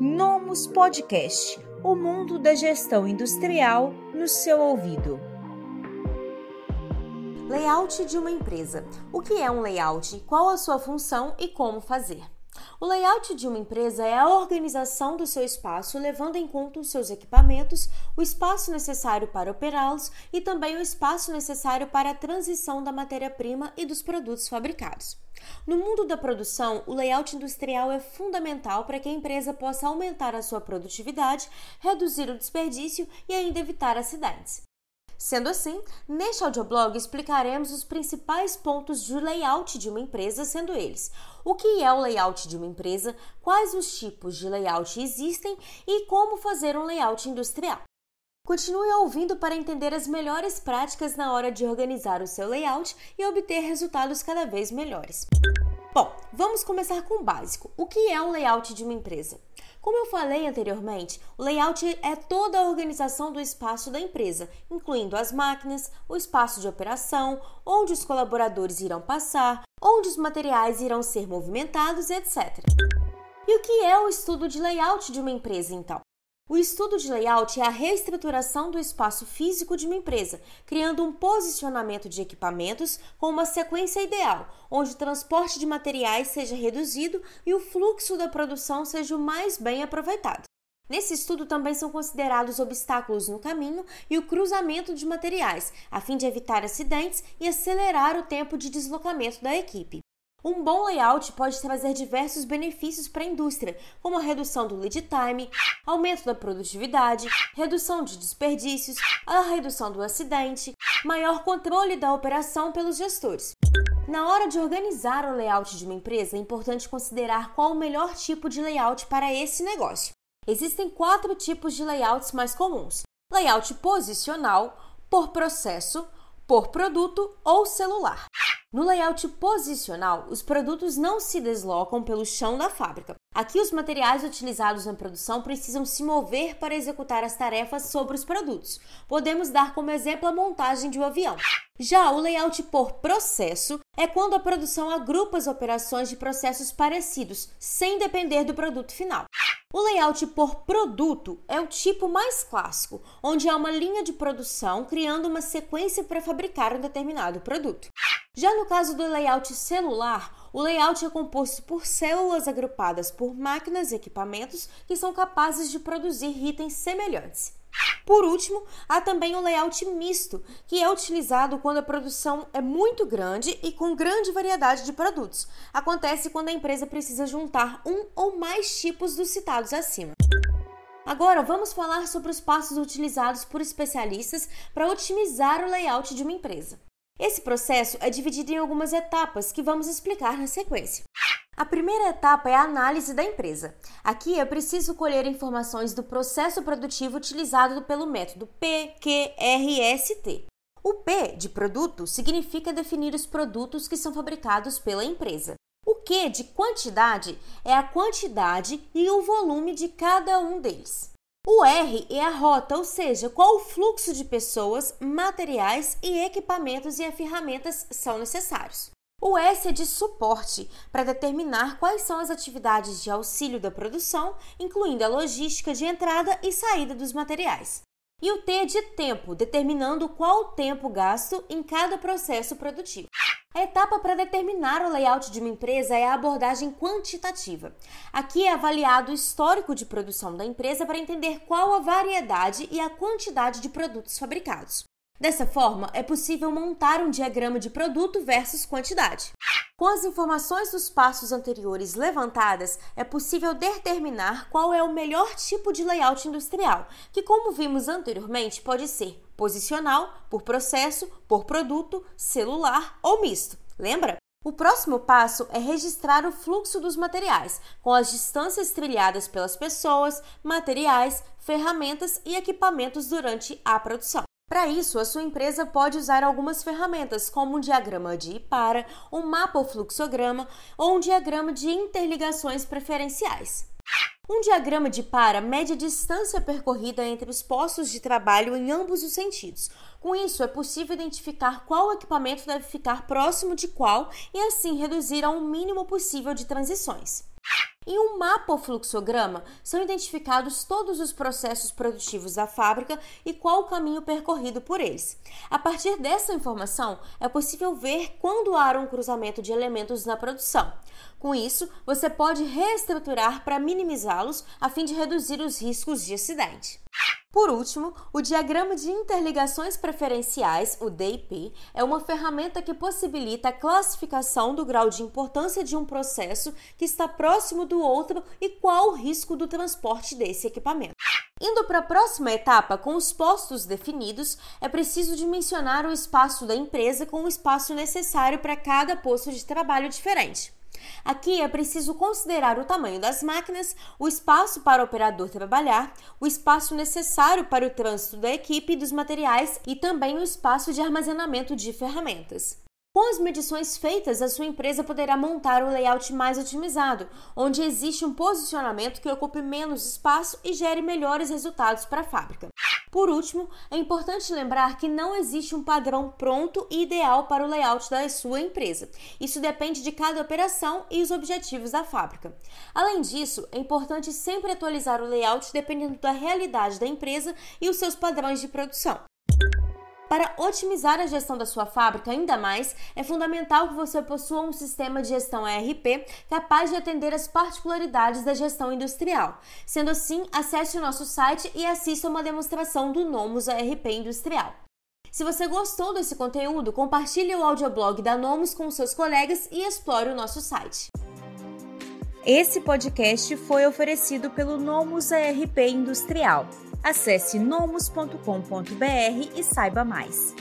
Nomus Podcast o mundo da gestão industrial no seu ouvido. Layout de uma empresa. O que é um layout? Qual a sua função e como fazer? O layout de uma empresa é a organização do seu espaço, levando em conta os seus equipamentos, o espaço necessário para operá-los e também o espaço necessário para a transição da matéria-prima e dos produtos fabricados. No mundo da produção, o layout industrial é fundamental para que a empresa possa aumentar a sua produtividade, reduzir o desperdício e ainda evitar acidentes. Sendo assim, neste audioblog explicaremos os principais pontos de layout de uma empresa, sendo eles: o que é o layout de uma empresa, quais os tipos de layout existem e como fazer um layout industrial. Continue ouvindo para entender as melhores práticas na hora de organizar o seu layout e obter resultados cada vez melhores. Bom, vamos começar com o básico. O que é o layout de uma empresa? Como eu falei anteriormente, o layout é toda a organização do espaço da empresa, incluindo as máquinas, o espaço de operação, onde os colaboradores irão passar, onde os materiais irão ser movimentados, etc. E o que é o estudo de layout de uma empresa, então? O estudo de layout é a reestruturação do espaço físico de uma empresa, criando um posicionamento de equipamentos com uma sequência ideal, onde o transporte de materiais seja reduzido e o fluxo da produção seja o mais bem aproveitado. Nesse estudo também são considerados obstáculos no caminho e o cruzamento de materiais, a fim de evitar acidentes e acelerar o tempo de deslocamento da equipe. Um bom layout pode trazer diversos benefícios para a indústria, como a redução do lead time, aumento da produtividade, redução de desperdícios, a redução do acidente, maior controle da operação pelos gestores. Na hora de organizar o layout de uma empresa, é importante considerar qual o melhor tipo de layout para esse negócio. Existem quatro tipos de layouts mais comuns: layout posicional, por processo, por produto ou celular. No layout posicional, os produtos não se deslocam pelo chão da fábrica. Aqui, os materiais utilizados na produção precisam se mover para executar as tarefas sobre os produtos. Podemos dar como exemplo a montagem de um avião. Já o layout por processo é quando a produção agrupa as operações de processos parecidos, sem depender do produto final. O layout por produto é o tipo mais clássico, onde há uma linha de produção criando uma sequência para fabricar um determinado produto. Já no caso do layout celular, o layout é composto por células agrupadas por máquinas e equipamentos que são capazes de produzir itens semelhantes. Por último, há também o layout misto, que é utilizado quando a produção é muito grande e com grande variedade de produtos. Acontece quando a empresa precisa juntar um ou mais tipos dos citados acima. Agora vamos falar sobre os passos utilizados por especialistas para otimizar o layout de uma empresa. Esse processo é dividido em algumas etapas que vamos explicar na sequência. A primeira etapa é a análise da empresa. Aqui é preciso colher informações do processo produtivo utilizado pelo método PQRST. O P de produto significa definir os produtos que são fabricados pela empresa. O Q de quantidade é a quantidade e o volume de cada um deles. O R é a rota, ou seja, qual o fluxo de pessoas, materiais e equipamentos e ferramentas são necessários. O S é de suporte, para determinar quais são as atividades de auxílio da produção, incluindo a logística de entrada e saída dos materiais. E o T é de tempo, determinando qual o tempo gasto em cada processo produtivo. A etapa para determinar o layout de uma empresa é a abordagem quantitativa. Aqui é avaliado o histórico de produção da empresa para entender qual a variedade e a quantidade de produtos fabricados. Dessa forma, é possível montar um diagrama de produto versus quantidade. Com as informações dos passos anteriores levantadas, é possível determinar qual é o melhor tipo de layout industrial, que, como vimos anteriormente, pode ser posicional, por processo, por produto, celular ou misto. Lembra? O próximo passo é registrar o fluxo dos materiais, com as distâncias trilhadas pelas pessoas, materiais, ferramentas e equipamentos durante a produção. Para isso, a sua empresa pode usar algumas ferramentas, como um diagrama de IPARA, um mapa ou fluxograma ou um diagrama de interligações preferenciais. Um diagrama de para mede a distância percorrida entre os postos de trabalho em ambos os sentidos. Com isso, é possível identificar qual equipamento deve ficar próximo de qual e assim reduzir ao mínimo possível de transições. Em um mapa ou fluxograma, são identificados todos os processos produtivos da fábrica e qual o caminho percorrido por eles. A partir dessa informação, é possível ver quando há um cruzamento de elementos na produção. Com isso, você pode reestruturar para minimizá-los a fim de reduzir os riscos de acidente. Por último, o diagrama de interligações preferenciais, o DIP, é uma ferramenta que possibilita a classificação do grau de importância de um processo que está próximo do outro e qual o risco do transporte desse equipamento. Indo para a próxima etapa, com os postos definidos, é preciso dimensionar o espaço da empresa com o espaço necessário para cada posto de trabalho diferente. Aqui é preciso considerar o tamanho das máquinas, o espaço para o operador trabalhar, o espaço necessário para o trânsito da equipe e dos materiais e também o espaço de armazenamento de ferramentas. Com as medições feitas, a sua empresa poderá montar o layout mais otimizado, onde existe um posicionamento que ocupe menos espaço e gere melhores resultados para a fábrica. Por último, é importante lembrar que não existe um padrão pronto e ideal para o layout da sua empresa. Isso depende de cada operação e os objetivos da fábrica. Além disso, é importante sempre atualizar o layout dependendo da realidade da empresa e os seus padrões de produção. Para otimizar a gestão da sua fábrica ainda mais, é fundamental que você possua um sistema de gestão ERP capaz de atender às particularidades da gestão industrial. Sendo assim, acesse o nosso site e assista uma demonstração do Nomus ERP Industrial. Se você gostou desse conteúdo, compartilhe o audioblog da Nomus com seus colegas e explore o nosso site. Esse podcast foi oferecido pelo Nomus ERP Industrial. Acesse nomus.com.br e saiba mais.